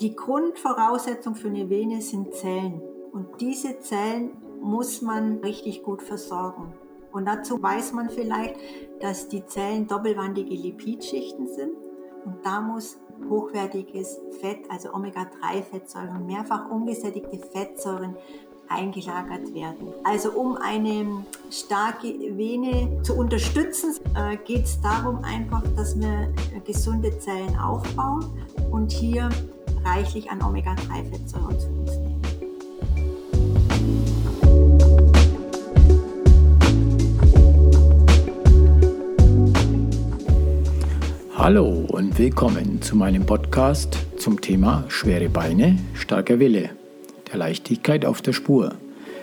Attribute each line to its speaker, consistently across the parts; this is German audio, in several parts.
Speaker 1: Die Grundvoraussetzung für eine Vene sind Zellen. Und diese Zellen muss man richtig gut versorgen. Und dazu weiß man vielleicht, dass die Zellen doppelwandige Lipidschichten sind. Und da muss hochwertiges Fett, also Omega-3-Fettsäuren, mehrfach ungesättigte Fettsäuren eingelagert werden. Also um eine starke Vene zu unterstützen, äh, geht es darum einfach, dass wir gesunde Zellen aufbauen und hier reichlich an Omega-3-Fettsäuren zu uns nehmen.
Speaker 2: Hallo und willkommen zu meinem Podcast zum Thema schwere Beine, starker Wille, der Leichtigkeit auf der Spur.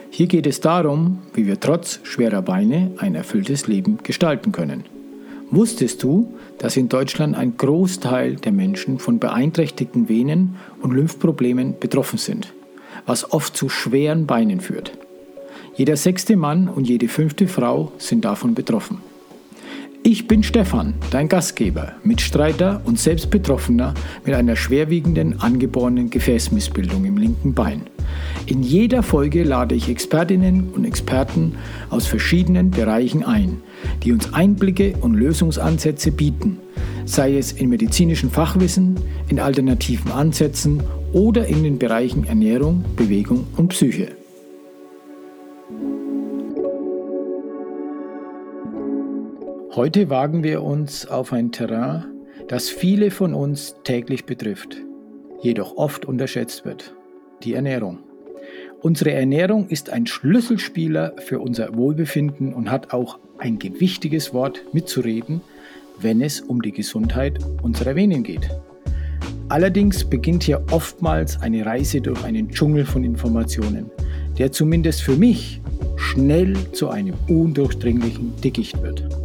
Speaker 2: Hier geht es darum, wie wir trotz schwerer Beine ein erfülltes Leben gestalten können. Wusstest du, dass in Deutschland ein Großteil der Menschen von beeinträchtigten Venen und Lymphproblemen betroffen sind, was oft zu schweren Beinen führt? Jeder sechste Mann und jede fünfte Frau sind davon betroffen. Ich bin Stefan, dein Gastgeber, Mitstreiter und selbst Betroffener mit einer schwerwiegenden angeborenen Gefäßmissbildung im linken Bein. In jeder Folge lade ich Expertinnen und Experten aus verschiedenen Bereichen ein, die uns Einblicke und Lösungsansätze bieten, sei es in medizinischem Fachwissen, in alternativen Ansätzen oder in den Bereichen Ernährung, Bewegung und Psyche. Heute wagen wir uns auf ein Terrain, das viele von uns täglich betrifft, jedoch oft unterschätzt wird, die Ernährung. Unsere Ernährung ist ein Schlüsselspieler für unser Wohlbefinden und hat auch ein gewichtiges Wort mitzureden, wenn es um die Gesundheit unserer Venen geht. Allerdings beginnt hier oftmals eine Reise durch einen Dschungel von Informationen, der zumindest für mich schnell zu einem undurchdringlichen Dickicht wird.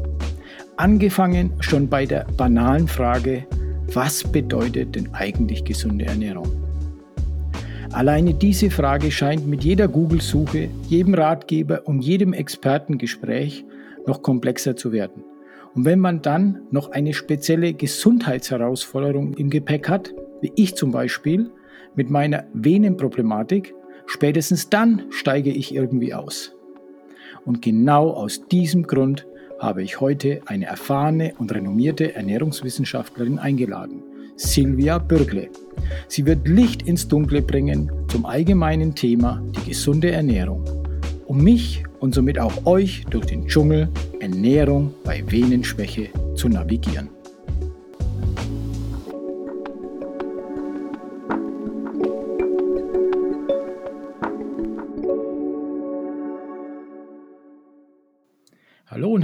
Speaker 2: Angefangen schon bei der banalen Frage, was bedeutet denn eigentlich gesunde Ernährung? Alleine diese Frage scheint mit jeder Google-Suche, jedem Ratgeber und jedem Expertengespräch noch komplexer zu werden. Und wenn man dann noch eine spezielle Gesundheitsherausforderung im Gepäck hat, wie ich zum Beispiel mit meiner Venenproblematik, spätestens dann steige ich irgendwie aus. Und genau aus diesem Grund habe ich heute eine erfahrene und renommierte Ernährungswissenschaftlerin eingeladen, Silvia Bürgle. Sie wird Licht ins Dunkle bringen zum allgemeinen Thema die gesunde Ernährung, um mich und somit auch euch durch den Dschungel Ernährung bei Venenschwäche zu navigieren.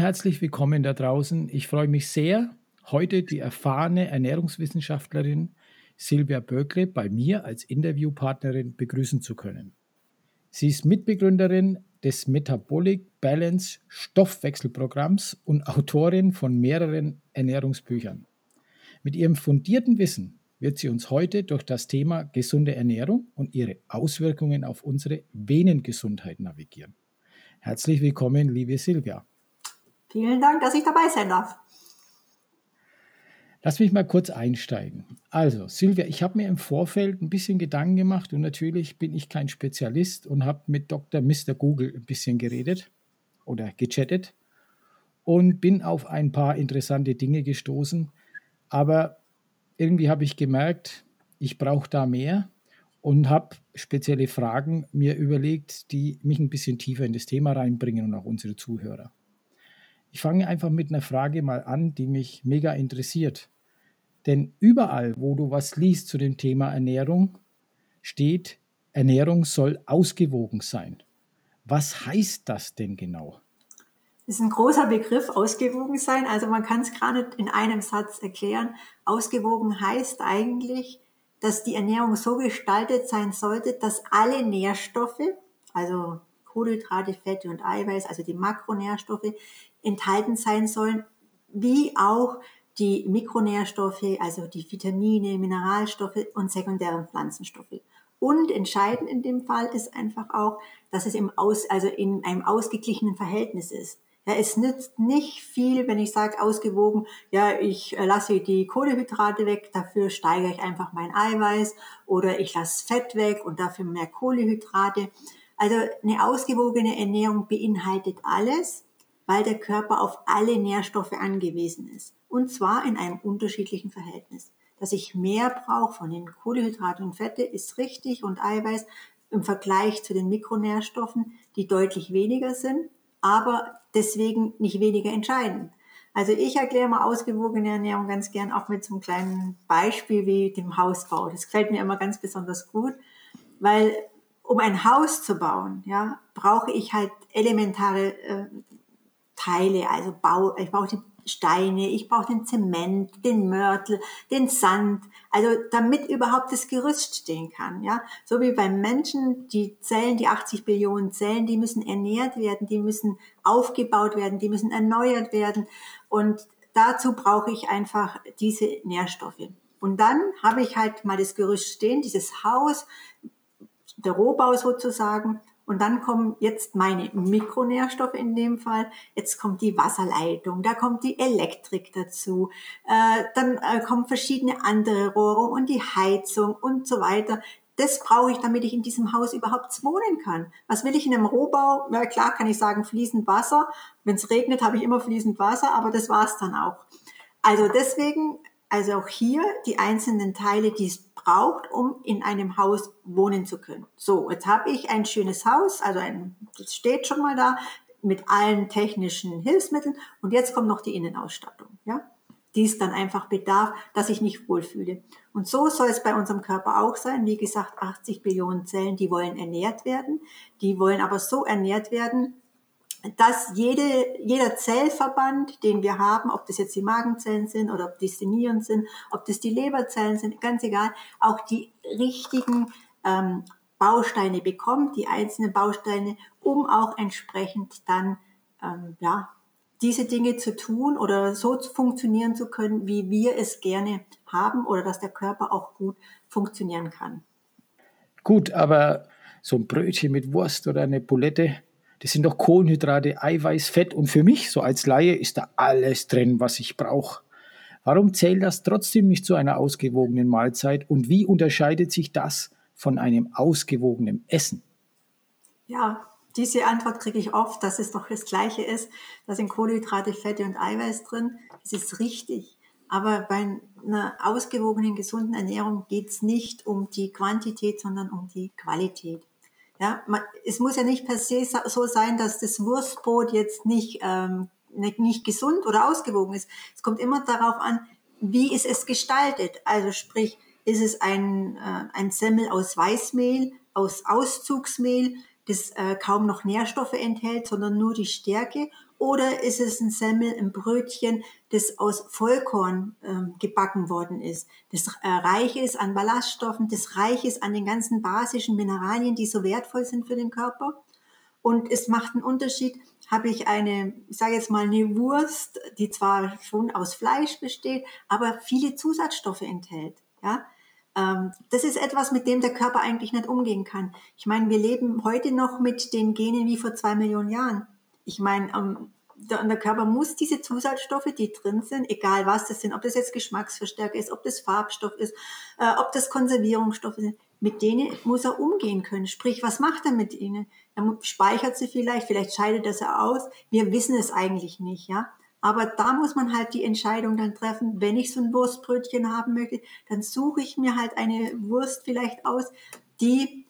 Speaker 2: Herzlich willkommen da draußen. Ich freue mich sehr, heute die erfahrene Ernährungswissenschaftlerin Silvia Böckle bei mir als Interviewpartnerin begrüßen zu können. Sie ist Mitbegründerin des Metabolic Balance Stoffwechselprogramms und Autorin von mehreren Ernährungsbüchern. Mit ihrem fundierten Wissen wird sie uns heute durch das Thema gesunde Ernährung und ihre Auswirkungen auf unsere Venengesundheit navigieren. Herzlich willkommen, liebe Silvia.
Speaker 1: Vielen Dank, dass ich dabei sein darf.
Speaker 2: Lass mich mal kurz einsteigen. Also, Silvia, ich habe mir im Vorfeld ein bisschen Gedanken gemacht und natürlich bin ich kein Spezialist und habe mit Dr. Mr. Google ein bisschen geredet oder gechattet und bin auf ein paar interessante Dinge gestoßen. Aber irgendwie habe ich gemerkt, ich brauche da mehr und habe spezielle Fragen mir überlegt, die mich ein bisschen tiefer in das Thema reinbringen und auch unsere Zuhörer. Ich fange einfach mit einer Frage mal an, die mich mega interessiert. Denn überall, wo du was liest zu dem Thema Ernährung, steht, Ernährung soll ausgewogen sein. Was heißt das denn genau?
Speaker 1: Das ist ein großer Begriff, ausgewogen sein. Also man kann es nicht in einem Satz erklären. Ausgewogen heißt eigentlich, dass die Ernährung so gestaltet sein sollte, dass alle Nährstoffe, also Kohlenhydrate, Fette und Eiweiß, also die Makronährstoffe, enthalten sein sollen, wie auch die Mikronährstoffe, also die Vitamine, Mineralstoffe und sekundären Pflanzenstoffe. Und entscheidend in dem Fall ist einfach auch, dass es im Aus, also in einem ausgeglichenen Verhältnis ist. Ja, es nützt nicht viel, wenn ich sage ausgewogen, ja, ich lasse die Kohlehydrate weg, dafür steigere ich einfach mein Eiweiß oder ich lasse Fett weg und dafür mehr Kohlehydrate. Also eine ausgewogene Ernährung beinhaltet alles, weil der Körper auf alle Nährstoffe angewiesen ist. Und zwar in einem unterschiedlichen Verhältnis. Dass ich mehr brauche von den Kohlenhydraten und Fette ist richtig und Eiweiß im Vergleich zu den Mikronährstoffen, die deutlich weniger sind, aber deswegen nicht weniger entscheidend. Also ich erkläre mal ausgewogene Ernährung ganz gern auch mit so einem kleinen Beispiel wie dem Hausbau. Das gefällt mir immer ganz besonders gut, weil um ein Haus zu bauen, ja, brauche ich halt elementare äh, Teile, also Bau, ich brauche die Steine, ich brauche den Zement, den Mörtel, den Sand, also damit überhaupt das Gerüst stehen kann, ja. So wie beim Menschen, die Zellen, die 80 Billionen Zellen, die müssen ernährt werden, die müssen aufgebaut werden, die müssen erneuert werden und dazu brauche ich einfach diese Nährstoffe. Und dann habe ich halt mal das Gerüst stehen, dieses Haus, der Rohbau sozusagen. Und dann kommen jetzt meine Mikronährstoffe in dem Fall. Jetzt kommt die Wasserleitung, da kommt die Elektrik dazu, äh, dann äh, kommen verschiedene andere Rohre und die Heizung und so weiter. Das brauche ich, damit ich in diesem Haus überhaupt wohnen kann. Was will ich in einem Rohbau? Na klar kann ich sagen, fließend Wasser. Wenn es regnet, habe ich immer fließend Wasser, aber das war's dann auch. Also deswegen also auch hier die einzelnen Teile, die es braucht, um in einem Haus wohnen zu können. So, jetzt habe ich ein schönes Haus, also ein, das steht schon mal da mit allen technischen Hilfsmitteln und jetzt kommt noch die Innenausstattung, ja, die es dann einfach bedarf, dass ich mich wohlfühle. Und so soll es bei unserem Körper auch sein. Wie gesagt, 80 Billionen Zellen, die wollen ernährt werden, die wollen aber so ernährt werden, dass jede, jeder Zellverband, den wir haben, ob das jetzt die Magenzellen sind oder ob das die Nieren sind, ob das die Leberzellen sind, ganz egal, auch die richtigen ähm, Bausteine bekommt, die einzelnen Bausteine, um auch entsprechend dann ähm, ja, diese Dinge zu tun oder so zu funktionieren zu können, wie wir es gerne haben oder dass der Körper auch gut funktionieren kann.
Speaker 2: Gut, aber so ein Brötchen mit Wurst oder eine Bulette, das sind doch Kohlenhydrate, Eiweiß, Fett und für mich, so als Laie, ist da alles drin, was ich brauche. Warum zählt das trotzdem nicht zu einer ausgewogenen Mahlzeit und wie unterscheidet sich das von einem ausgewogenen Essen?
Speaker 1: Ja, diese Antwort kriege ich oft, dass es doch das Gleiche ist. Da sind Kohlenhydrate, Fette und Eiweiß drin. Das ist richtig. Aber bei einer ausgewogenen, gesunden Ernährung geht es nicht um die Quantität, sondern um die Qualität. Ja, man, es muss ja nicht per se so sein, dass das Wurstbrot jetzt nicht, ähm, nicht, nicht gesund oder ausgewogen ist. Es kommt immer darauf an, wie ist es gestaltet. Also sprich, ist es ein, äh, ein Semmel aus Weißmehl, aus Auszugsmehl, das äh, kaum noch Nährstoffe enthält, sondern nur die Stärke? Oder ist es ein Semmel, ein Brötchen, das aus Vollkorn äh, gebacken worden ist, das äh, reich ist an Ballaststoffen, das reich ist an den ganzen basischen Mineralien, die so wertvoll sind für den Körper? Und es macht einen Unterschied, habe ich eine, ich sage jetzt mal eine Wurst, die zwar schon aus Fleisch besteht, aber viele Zusatzstoffe enthält. Ja, ähm, das ist etwas, mit dem der Körper eigentlich nicht umgehen kann. Ich meine, wir leben heute noch mit den Genen wie vor zwei Millionen Jahren. Ich meine, ähm, der, der Körper muss diese Zusatzstoffe, die drin sind, egal was das sind, ob das jetzt Geschmacksverstärker ist, ob das Farbstoff ist, äh, ob das Konservierungsstoffe sind, mit denen muss er umgehen können. Sprich, was macht er mit ihnen? Er speichert sie vielleicht, vielleicht scheidet er sie aus. Wir wissen es eigentlich nicht, ja. Aber da muss man halt die Entscheidung dann treffen, wenn ich so ein Wurstbrötchen haben möchte, dann suche ich mir halt eine Wurst vielleicht aus, die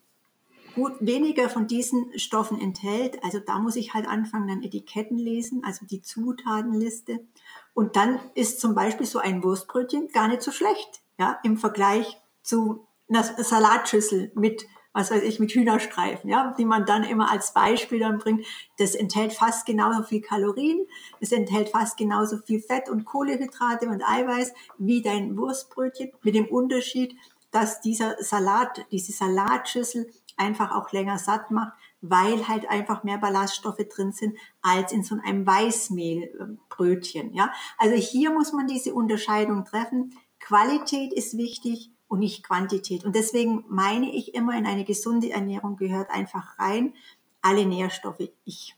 Speaker 1: gut weniger von diesen Stoffen enthält. Also da muss ich halt anfangen, dann Etiketten lesen, also die Zutatenliste. Und dann ist zum Beispiel so ein Wurstbrötchen gar nicht so schlecht, ja, im Vergleich zu einer Salatschüssel mit was weiß ich, mit Hühnerstreifen, ja, die man dann immer als Beispiel dann bringt. Das enthält fast genauso viel Kalorien, es enthält fast genauso viel Fett und Kohlehydrate und Eiweiß wie dein Wurstbrötchen, mit dem Unterschied, dass dieser Salat, diese Salatschüssel einfach auch länger satt macht, weil halt einfach mehr Ballaststoffe drin sind als in so einem Weißmehlbrötchen, ja. Also hier muss man diese Unterscheidung treffen. Qualität ist wichtig, und nicht Quantität. Und deswegen meine ich immer, in eine gesunde Ernährung gehört einfach rein alle Nährstoffe. Ich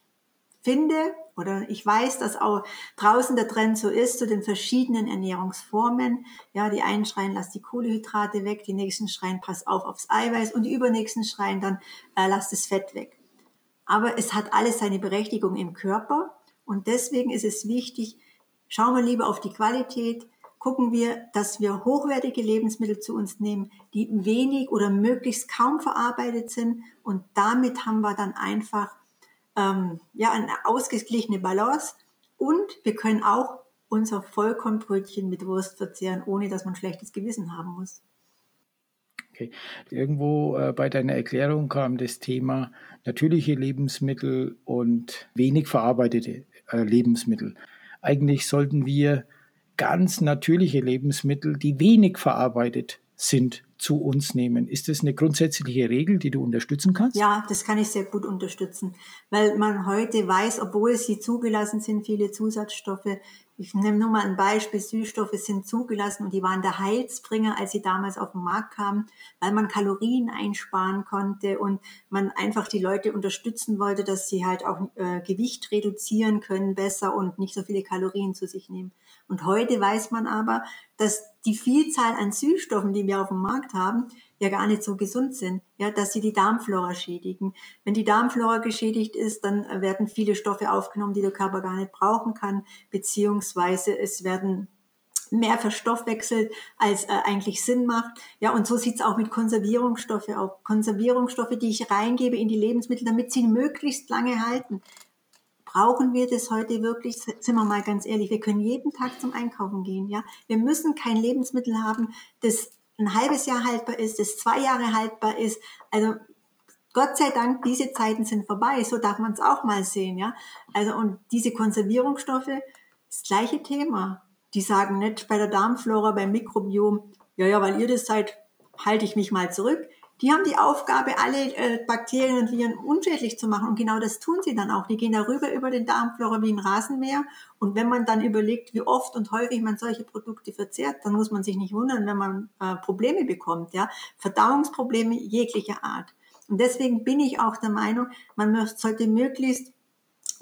Speaker 1: finde oder ich weiß, dass auch draußen der Trend so ist zu den verschiedenen Ernährungsformen. Ja, die einen schreien, lass die Kohlehydrate weg, die nächsten schreien, pass auf aufs Eiweiß und die übernächsten schreien dann, äh, lass das Fett weg. Aber es hat alles seine Berechtigung im Körper und deswegen ist es wichtig, schauen wir lieber auf die Qualität, gucken wir, dass wir hochwertige Lebensmittel zu uns nehmen, die wenig oder möglichst kaum verarbeitet sind und damit haben wir dann einfach ähm, ja, eine ausgeglichene Balance und wir können auch unser Vollkornbrötchen mit Wurst verzehren, ohne dass man schlechtes Gewissen haben muss.
Speaker 2: Okay. Irgendwo äh, bei deiner Erklärung kam das Thema natürliche Lebensmittel und wenig verarbeitete äh, Lebensmittel. Eigentlich sollten wir ganz natürliche Lebensmittel, die wenig verarbeitet sind, zu uns nehmen. Ist das eine grundsätzliche Regel, die du unterstützen kannst?
Speaker 1: Ja, das kann ich sehr gut unterstützen, weil man heute weiß, obwohl sie zugelassen sind, viele Zusatzstoffe, ich nehme nur mal ein Beispiel, Süßstoffe sind zugelassen und die waren der Heilsbringer, als sie damals auf den Markt kamen, weil man Kalorien einsparen konnte und man einfach die Leute unterstützen wollte, dass sie halt auch äh, Gewicht reduzieren können besser und nicht so viele Kalorien zu sich nehmen. Und heute weiß man aber, dass die Vielzahl an Süßstoffen, die wir auf dem Markt haben, ja gar nicht so gesund sind, ja, dass sie die Darmflora schädigen. Wenn die Darmflora geschädigt ist, dann werden viele Stoffe aufgenommen, die der Körper gar nicht brauchen kann, beziehungsweise es werden mehr verstoffwechselt, als äh, eigentlich Sinn macht. Ja, und so sieht's auch mit Konservierungsstoffe aus. Konservierungsstoffe, die ich reingebe in die Lebensmittel, damit sie möglichst lange halten. Brauchen wir das heute wirklich? Sind wir mal ganz ehrlich, wir können jeden Tag zum Einkaufen gehen, ja. Wir müssen kein Lebensmittel haben, das ein halbes Jahr haltbar ist, das zwei Jahre haltbar ist. Also Gott sei Dank, diese Zeiten sind vorbei. So darf man es auch mal sehen, ja. Also und diese Konservierungsstoffe, das gleiche Thema. Die sagen nicht bei der Darmflora, beim Mikrobiom, ja, ja, weil ihr das seid, halte ich mich mal zurück. Die haben die Aufgabe, alle äh, Bakterien und Viren unschädlich zu machen. Und genau das tun sie dann auch. Die gehen darüber über den Darmflora wie ein Rasenmäher. Und wenn man dann überlegt, wie oft und häufig man solche Produkte verzehrt, dann muss man sich nicht wundern, wenn man äh, Probleme bekommt. Ja? Verdauungsprobleme jeglicher Art. Und deswegen bin ich auch der Meinung, man sollte möglichst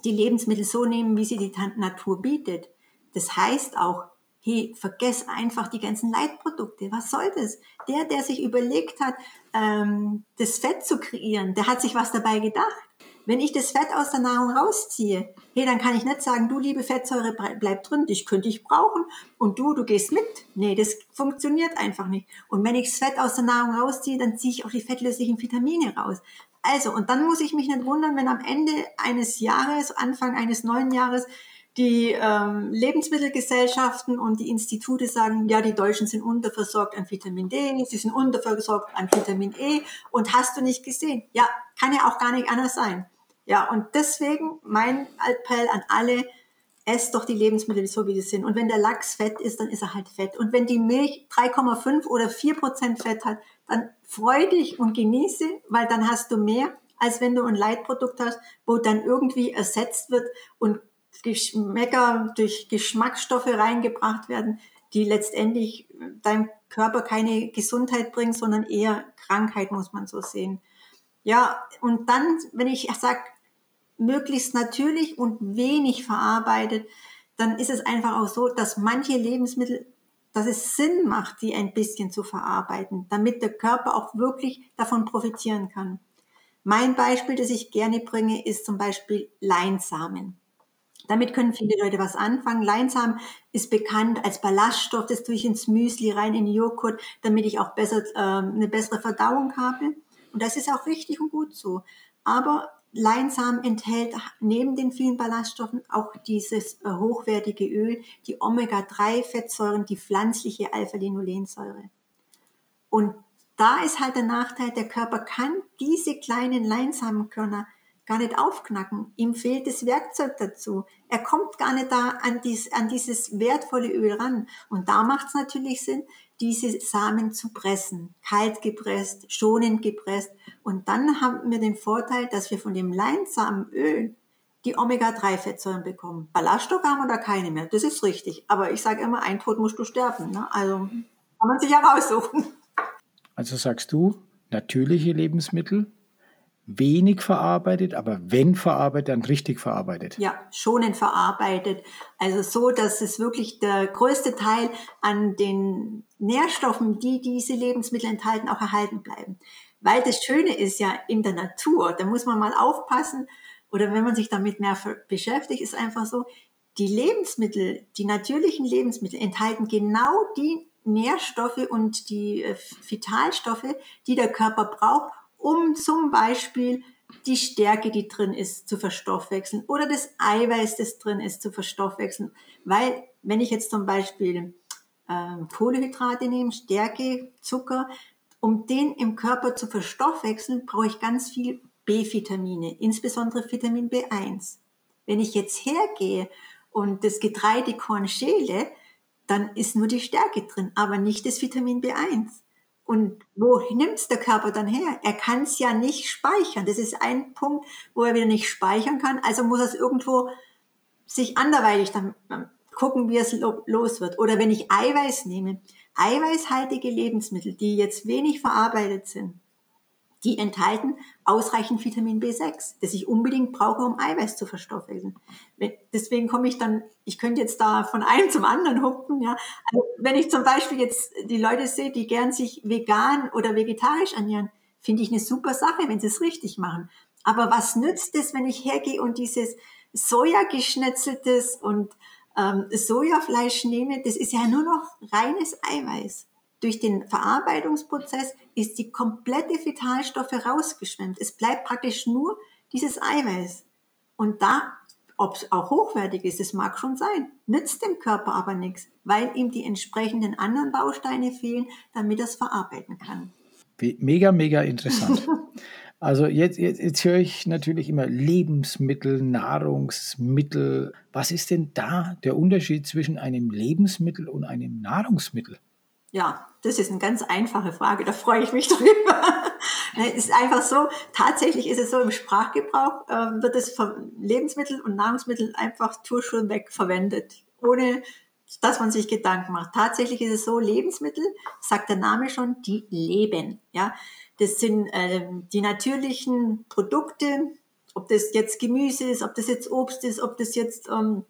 Speaker 1: die Lebensmittel so nehmen, wie sie die Natur bietet. Das heißt auch, hey, vergess einfach die ganzen Leitprodukte. Was soll das? Der, der sich überlegt hat, ähm, das Fett zu kreieren, der hat sich was dabei gedacht. Wenn ich das Fett aus der Nahrung rausziehe, hey, dann kann ich nicht sagen, du liebe Fettsäure, bleib drin, dich könnte ich brauchen und du, du gehst mit. Nee, das funktioniert einfach nicht. Und wenn ich das Fett aus der Nahrung rausziehe, dann ziehe ich auch die fettlöslichen Vitamine raus. Also, und dann muss ich mich nicht wundern, wenn am Ende eines Jahres, Anfang eines neuen Jahres, die ähm, Lebensmittelgesellschaften und die Institute sagen, ja, die Deutschen sind unterversorgt an Vitamin D, sie sind unterversorgt an Vitamin E und hast du nicht gesehen? Ja, kann ja auch gar nicht anders sein. Ja, und deswegen mein Appell an alle, esst doch die Lebensmittel so, wie sie sind. Und wenn der Lachs fett ist, dann ist er halt fett. Und wenn die Milch 3,5 oder 4 Prozent Fett hat, dann freu dich und genieße, weil dann hast du mehr, als wenn du ein Leitprodukt hast, wo dann irgendwie ersetzt wird und Geschmäcker durch Geschmacksstoffe reingebracht werden, die letztendlich deinem Körper keine Gesundheit bringen, sondern eher Krankheit, muss man so sehen. Ja, und dann, wenn ich sage, möglichst natürlich und wenig verarbeitet, dann ist es einfach auch so, dass manche Lebensmittel, dass es Sinn macht, die ein bisschen zu verarbeiten, damit der Körper auch wirklich davon profitieren kann. Mein Beispiel, das ich gerne bringe, ist zum Beispiel Leinsamen. Damit können viele Leute was anfangen. Leinsamen ist bekannt als Ballaststoff, das tue ich ins Müsli rein, in Joghurt, damit ich auch besser, äh, eine bessere Verdauung habe. Und das ist auch richtig und gut so. Aber Leinsamen enthält neben den vielen Ballaststoffen auch dieses äh, hochwertige Öl, die Omega-3-Fettsäuren, die pflanzliche Alpha-Linolensäure. Und da ist halt der Nachteil, der Körper kann diese kleinen Leinsamenkörner gar nicht aufknacken. Ihm fehlt das Werkzeug dazu. Er kommt gar nicht da an, dies, an dieses wertvolle Öl ran. Und da macht es natürlich Sinn, diese Samen zu pressen. Kalt gepresst, schonend gepresst. Und dann haben wir den Vorteil, dass wir von dem Leinsamenöl die Omega-3-Fettsäuren bekommen. Ballaststoffe haben wir da keine mehr. Das ist richtig. Aber ich sage immer, ein Tod musst du sterben. Ne? Also kann man sich ja raussuchen.
Speaker 2: Also sagst du, natürliche Lebensmittel wenig verarbeitet, aber wenn verarbeitet, dann richtig verarbeitet.
Speaker 1: Ja, schonend verarbeitet. Also so, dass es wirklich der größte Teil an den Nährstoffen, die diese Lebensmittel enthalten, auch erhalten bleiben. Weil das Schöne ist ja in der Natur, da muss man mal aufpassen, oder wenn man sich damit mehr beschäftigt, ist einfach so, die Lebensmittel, die natürlichen Lebensmittel enthalten genau die Nährstoffe und die äh, Vitalstoffe, die der Körper braucht, um zum Beispiel die Stärke, die drin ist, zu verstoffwechseln oder das Eiweiß, das drin ist, zu verstoffwechseln. Weil wenn ich jetzt zum Beispiel äh, Kohlehydrate nehme, Stärke, Zucker, um den im Körper zu verstoffwechseln, brauche ich ganz viel B-Vitamine, insbesondere Vitamin B1. Wenn ich jetzt hergehe und das Getreidekorn schäle, dann ist nur die Stärke drin, aber nicht das Vitamin B1. Und wo nimmt es der Körper dann her? Er kann es ja nicht speichern. Das ist ein Punkt, wo er wieder nicht speichern kann. Also muss er es irgendwo sich anderweitig dann gucken, wie es los wird. Oder wenn ich Eiweiß nehme, eiweißhaltige Lebensmittel, die jetzt wenig verarbeitet sind, die enthalten ausreichend Vitamin B6, das ich unbedingt brauche, um Eiweiß zu verstoffwechseln. Deswegen komme ich dann, ich könnte jetzt da von einem zum anderen hupfen, ja. Also wenn ich zum Beispiel jetzt die Leute sehe, die gern sich vegan oder vegetarisch ernähren, finde ich eine super Sache, wenn sie es richtig machen. Aber was nützt es, wenn ich hergehe und dieses Soja geschnetzeltes und ähm, Sojafleisch nehme? Das ist ja nur noch reines Eiweiß. Durch den Verarbeitungsprozess ist die komplette Vitalstoffe rausgeschwemmt. Es bleibt praktisch nur dieses Eiweiß. Und da, ob es auch hochwertig ist, es mag schon sein, nützt dem Körper aber nichts, weil ihm die entsprechenden anderen Bausteine fehlen, damit er es verarbeiten kann.
Speaker 2: Mega, mega interessant. Also jetzt, jetzt, jetzt höre ich natürlich immer Lebensmittel, Nahrungsmittel. Was ist denn da der Unterschied zwischen einem Lebensmittel und einem Nahrungsmittel?
Speaker 1: Ja, das ist eine ganz einfache Frage, da freue ich mich drüber. es ist einfach so, tatsächlich ist es so, im Sprachgebrauch äh, wird es von Lebensmittel und Nahrungsmittel einfach weg verwendet, ohne dass man sich Gedanken macht. Tatsächlich ist es so, Lebensmittel, sagt der Name schon, die leben. Ja, Das sind äh, die natürlichen Produkte, ob das jetzt Gemüse ist, ob das jetzt Obst ist, ob das jetzt... Ähm,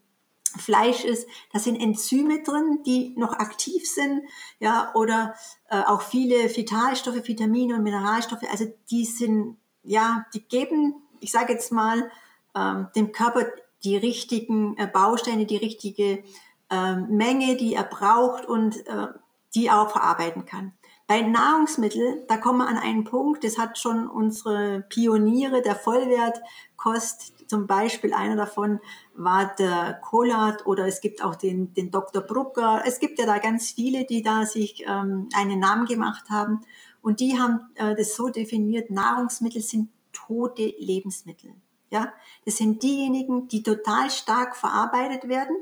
Speaker 1: Fleisch ist, da sind Enzyme drin, die noch aktiv sind, ja, oder äh, auch viele Vitalstoffe, Vitamine und Mineralstoffe, also die sind, ja, die geben, ich sage jetzt mal, ähm, dem Körper die richtigen äh, Bausteine, die richtige äh, Menge, die er braucht und äh, die auch verarbeiten kann. Bei Nahrungsmitteln, da kommen wir an einen Punkt, das hat schon unsere Pioniere der Vollwertkost, zum Beispiel einer davon war der Kolat oder es gibt auch den, den Dr. Brucker. Es gibt ja da ganz viele, die da sich ähm, einen Namen gemacht haben. Und die haben äh, das so definiert, Nahrungsmittel sind tote Lebensmittel. Ja, das sind diejenigen, die total stark verarbeitet werden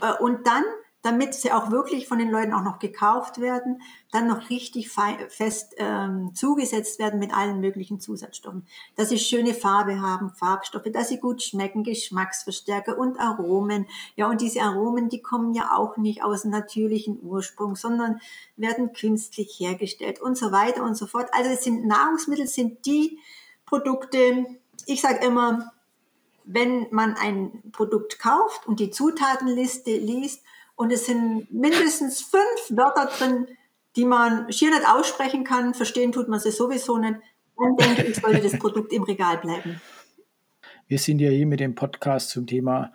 Speaker 1: äh, und dann damit sie auch wirklich von den Leuten auch noch gekauft werden, dann noch richtig fest ähm, zugesetzt werden mit allen möglichen Zusatzstoffen. Dass sie schöne Farbe haben, Farbstoffe, dass sie gut schmecken, Geschmacksverstärker und Aromen. Ja, und diese Aromen, die kommen ja auch nicht aus natürlichen Ursprung, sondern werden künstlich hergestellt und so weiter und so fort. Also es sind Nahrungsmittel, sind die Produkte, ich sage immer, wenn man ein Produkt kauft und die Zutatenliste liest und es sind mindestens fünf Wörter drin, die man schier nicht aussprechen kann. Verstehen tut man sie sowieso nicht. Und denke ich, sollte das Produkt im Regal bleiben.
Speaker 2: Wir sind ja hier mit dem Podcast zum Thema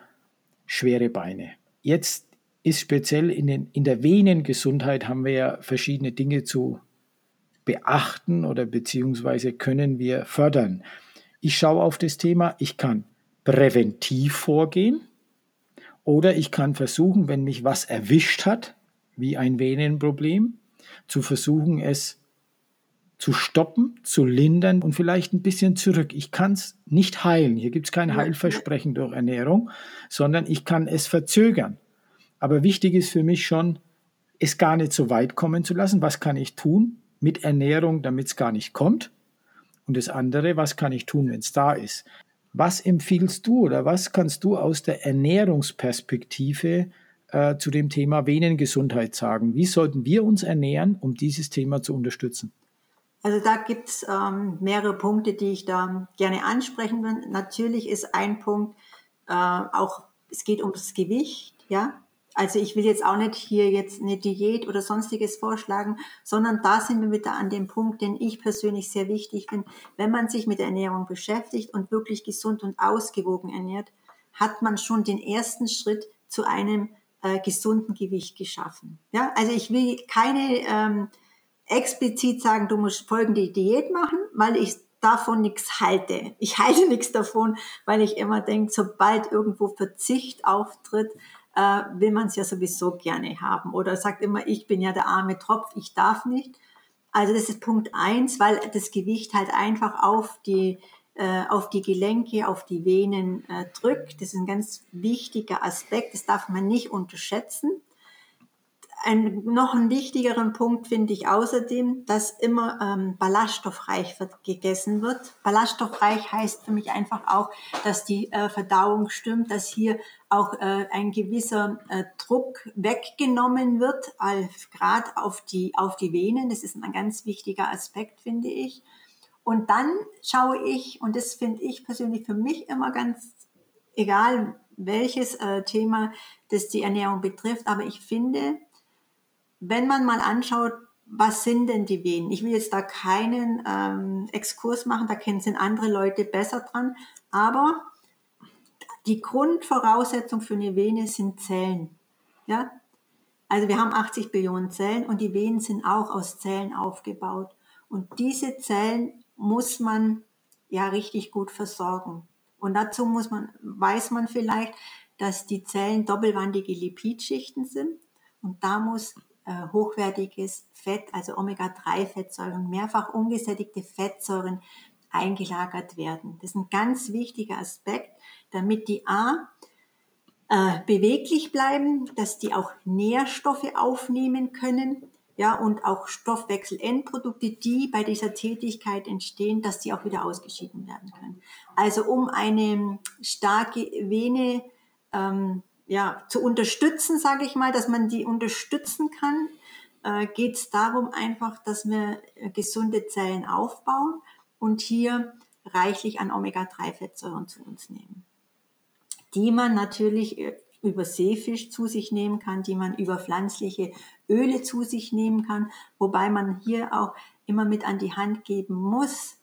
Speaker 2: schwere Beine. Jetzt ist speziell in, den, in der Venengesundheit haben wir ja verschiedene Dinge zu beachten oder beziehungsweise können wir fördern. Ich schaue auf das Thema, ich kann präventiv vorgehen. Oder ich kann versuchen, wenn mich was erwischt hat, wie ein Venenproblem, zu versuchen, es zu stoppen, zu lindern und vielleicht ein bisschen zurück. Ich kann es nicht heilen. Hier gibt es kein Heilversprechen durch Ernährung, sondern ich kann es verzögern. Aber wichtig ist für mich schon, es gar nicht so weit kommen zu lassen. Was kann ich tun mit Ernährung, damit es gar nicht kommt? Und das andere, was kann ich tun, wenn es da ist? Was empfiehlst du oder was kannst du aus der Ernährungsperspektive äh, zu dem Thema Venengesundheit sagen? Wie sollten wir uns ernähren, um dieses Thema zu unterstützen?
Speaker 1: Also da gibt es ähm, mehrere Punkte, die ich da gerne ansprechen will. Natürlich ist ein Punkt äh, auch, es geht ums Gewicht, ja. Also ich will jetzt auch nicht hier jetzt eine Diät oder sonstiges vorschlagen, sondern da sind wir wieder an dem Punkt, den ich persönlich sehr wichtig finde. Wenn man sich mit der Ernährung beschäftigt und wirklich gesund und ausgewogen ernährt, hat man schon den ersten Schritt zu einem äh, gesunden Gewicht geschaffen. Ja, also ich will keine ähm, explizit sagen, du musst folgende Diät machen, weil ich davon nichts halte. Ich halte nichts davon, weil ich immer denke, sobald irgendwo Verzicht auftritt, äh, will man es ja sowieso gerne haben. Oder sagt immer, ich bin ja der arme Tropf, ich darf nicht. Also das ist Punkt eins, weil das Gewicht halt einfach auf die äh, auf die Gelenke, auf die Venen äh, drückt. Das ist ein ganz wichtiger Aspekt, das darf man nicht unterschätzen. Ein, noch einen wichtigeren Punkt finde ich außerdem, dass immer ähm, ballaststoffreich wird, gegessen wird. Ballaststoffreich heißt für mich einfach auch, dass die äh, Verdauung stimmt, dass hier auch äh, ein gewisser äh, Druck weggenommen wird, gerade auf die, auf die Venen. Das ist ein ganz wichtiger Aspekt, finde ich. Und dann schaue ich, und das finde ich persönlich für mich immer ganz egal, welches äh, Thema das die Ernährung betrifft, aber ich finde, wenn man mal anschaut, was sind denn die Venen? Ich will jetzt da keinen ähm, Exkurs machen, da sind andere Leute besser dran, aber die Grundvoraussetzung für eine Vene sind Zellen. Ja? Also wir haben 80 Billionen Zellen und die Venen sind auch aus Zellen aufgebaut. Und diese Zellen muss man ja richtig gut versorgen. Und dazu muss man, weiß man vielleicht, dass die Zellen doppelwandige Lipidschichten sind. Und da muss hochwertiges Fett, also Omega-3-Fettsäuren, mehrfach ungesättigte Fettsäuren eingelagert werden. Das ist ein ganz wichtiger Aspekt, damit die A äh, beweglich bleiben, dass die auch Nährstoffe aufnehmen können, ja, und auch Stoffwechselendprodukte, die bei dieser Tätigkeit entstehen, dass die auch wieder ausgeschieden werden können. Also um eine starke Vene ähm, ja, zu unterstützen, sage ich mal, dass man die unterstützen kann, äh, geht es darum einfach, dass wir äh, gesunde Zellen aufbauen und hier reichlich an Omega-3-Fettsäuren zu uns nehmen, die man natürlich äh, über Seefisch zu sich nehmen kann, die man über pflanzliche Öle zu sich nehmen kann, wobei man hier auch immer mit an die Hand geben muss.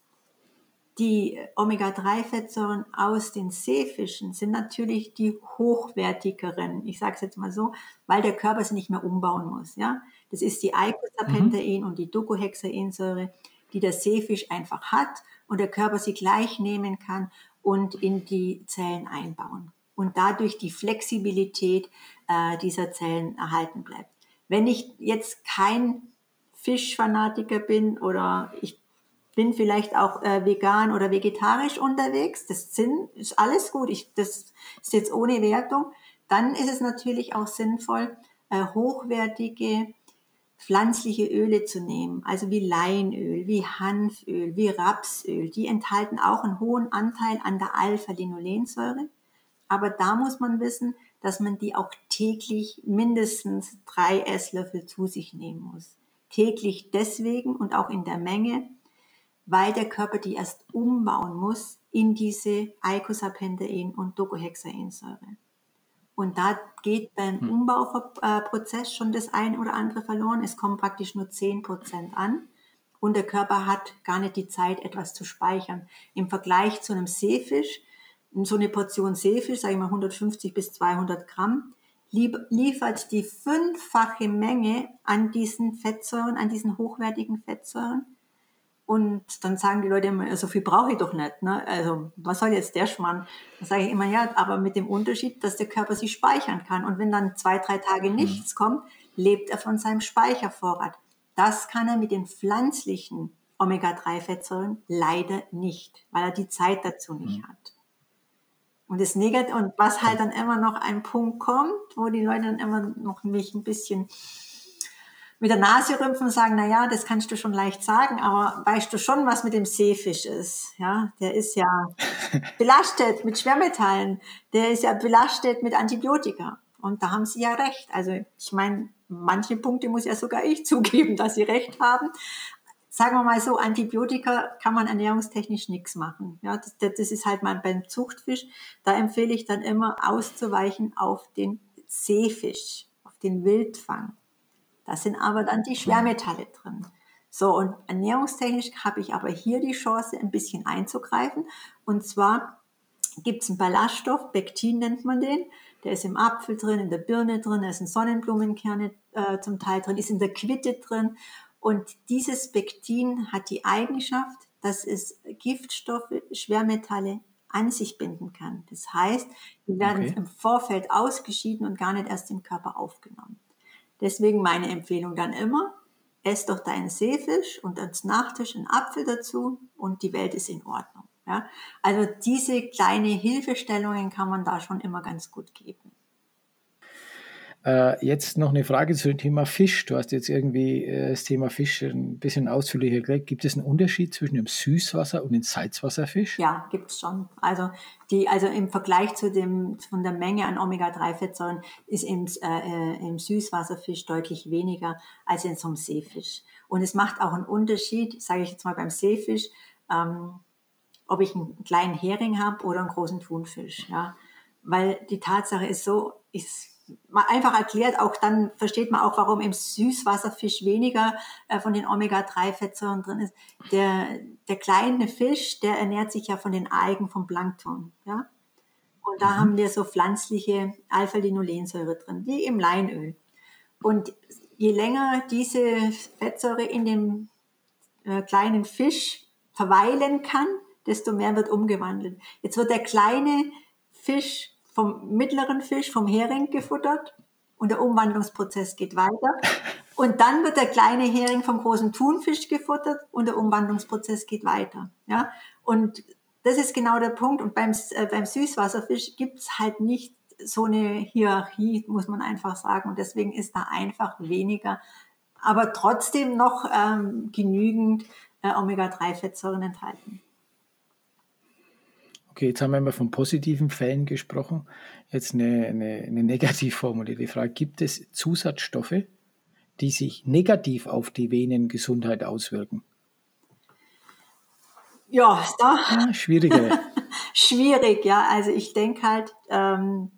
Speaker 1: Die Omega-3-Fettsäuren aus den Seefischen sind natürlich die hochwertigeren. Ich sage es jetzt mal so, weil der Körper sie nicht mehr umbauen muss. Ja, das ist die Eicosapentaen mhm. und die Docosahexaensäure, die der Seefisch einfach hat und der Körper sie gleich nehmen kann und in die Zellen einbauen und dadurch die Flexibilität äh, dieser Zellen erhalten bleibt. Wenn ich jetzt kein Fischfanatiker bin oder ich bin vielleicht auch äh, vegan oder vegetarisch unterwegs, das sind, ist alles gut, ich, das ist jetzt ohne Wertung, dann ist es natürlich auch sinnvoll, äh, hochwertige pflanzliche Öle zu nehmen, also wie Leinöl, wie Hanföl, wie Rapsöl. Die enthalten auch einen hohen Anteil an der Alpha-Linolensäure. Aber da muss man wissen, dass man die auch täglich mindestens drei Esslöffel zu sich nehmen muss. Täglich deswegen und auch in der Menge, weil der Körper die erst umbauen muss in diese Eicosapentaen und Docosahexaensäure. Und da geht beim hm. Umbauprozess schon das ein oder andere verloren. Es kommen praktisch nur 10% an. Und der Körper hat gar nicht die Zeit, etwas zu speichern. Im Vergleich zu einem Seefisch so eine Portion Seefisch, sage ich mal 150 bis 200 Gramm, liefert die fünffache Menge an diesen Fettsäuren, an diesen hochwertigen Fettsäuren. Und dann sagen die Leute immer, so viel brauche ich doch nicht. Ne? Also was soll jetzt der Schmarrn? Dann sage ich immer, ja, aber mit dem Unterschied, dass der Körper sie speichern kann. Und wenn dann zwei, drei Tage mhm. nichts kommt, lebt er von seinem Speichervorrat. Das kann er mit den pflanzlichen Omega-3-Fettsäuren leider nicht, weil er die Zeit dazu nicht mhm. hat. Und das Negative, und was halt dann immer noch ein Punkt kommt, wo die Leute dann immer noch mich ein bisschen mit der Nase rümpfen und sagen, na ja, das kannst du schon leicht sagen, aber weißt du schon, was mit dem Seefisch ist? Ja, der ist ja belastet mit Schwermetallen, der ist ja belastet mit Antibiotika. Und da haben sie ja recht. Also ich meine, manche Punkte muss ja sogar ich zugeben, dass sie recht haben. sagen wir mal so, Antibiotika kann man ernährungstechnisch nichts machen. Ja, das, das ist halt mal beim Zuchtfisch. Da empfehle ich dann immer auszuweichen auf den Seefisch, auf den Wildfang. Da sind aber dann die Schwermetalle drin. So, und ernährungstechnisch habe ich aber hier die Chance, ein bisschen einzugreifen. Und zwar gibt es einen Ballaststoff, Pektin nennt man den. Der ist im Apfel drin, in der Birne drin, da ist in Sonnenblumenkerne äh, zum Teil drin, ist in der Quitte drin. Und dieses Pektin hat die Eigenschaft, dass es Giftstoffe, Schwermetalle an sich binden kann. Das heißt, die werden okay. im Vorfeld ausgeschieden und gar nicht erst im Körper aufgenommen. Deswegen meine Empfehlung dann immer, ess doch deinen Seefisch und als Nachtisch einen Apfel dazu und die Welt ist in Ordnung. Ja? Also diese kleine Hilfestellungen kann man da schon immer ganz gut geben.
Speaker 2: Äh, jetzt noch eine Frage zu dem Thema Fisch. Du hast jetzt irgendwie äh, das Thema Fisch ein bisschen ausführlicher erklärt. Gibt es einen Unterschied zwischen dem Süßwasser und dem Salzwasserfisch?
Speaker 1: Ja, gibt es schon. Also, die, also im Vergleich zu dem, von der Menge an Omega-3-Fettsäuren ist im, äh, im Süßwasserfisch deutlich weniger als in so einem Seefisch. Und es macht auch einen Unterschied, sage ich jetzt mal beim Seefisch, ähm, ob ich einen kleinen Hering habe oder einen großen Thunfisch. Ja? Weil die Tatsache ist so, ist mal einfach erklärt, auch dann versteht man auch, warum im Süßwasserfisch weniger äh, von den Omega-3-Fettsäuren drin ist. Der, der kleine Fisch, der ernährt sich ja von den Algen, vom Plankton. Ja? Und da mhm. haben wir so pflanzliche Alpha-Linolensäure drin, wie im Leinöl. Und je länger diese Fettsäure in dem äh, kleinen Fisch verweilen kann, desto mehr wird umgewandelt. Jetzt wird der kleine Fisch vom mittleren Fisch, vom Hering gefuttert und der Umwandlungsprozess geht weiter. Und dann wird der kleine Hering vom großen Thunfisch gefuttert und der Umwandlungsprozess geht weiter. Ja? Und das ist genau der Punkt. Und beim, äh, beim Süßwasserfisch gibt es halt nicht so eine Hierarchie, muss man einfach sagen. Und deswegen ist da einfach weniger, aber trotzdem noch ähm, genügend äh, Omega-3-Fettsäuren enthalten.
Speaker 2: Okay, jetzt haben wir immer von positiven Fällen gesprochen. Jetzt eine, eine, eine negativ formulierte Frage. Gibt es Zusatzstoffe, die sich negativ auf die Venengesundheit auswirken?
Speaker 1: Ja, da.
Speaker 2: Ja, schwierige.
Speaker 1: Schwierig, ja. Also ich denke halt, ähm,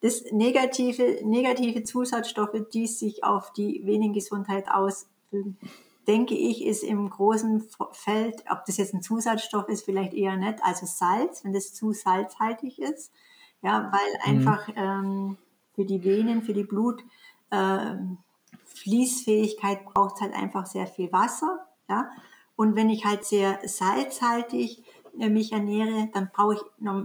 Speaker 1: das negative, negative Zusatzstoffe, die sich auf die Venengesundheit auswirken, denke ich, ist im großen Feld, ob das jetzt ein Zusatzstoff ist, vielleicht eher nicht, also Salz, wenn das zu salzhaltig ist. Ja, weil mhm. einfach ähm, für die Venen, für die Blutfließfähigkeit äh, braucht es halt einfach sehr viel Wasser. Ja, und wenn ich halt sehr salzhaltig äh, mich ernähre, dann brauche ich noch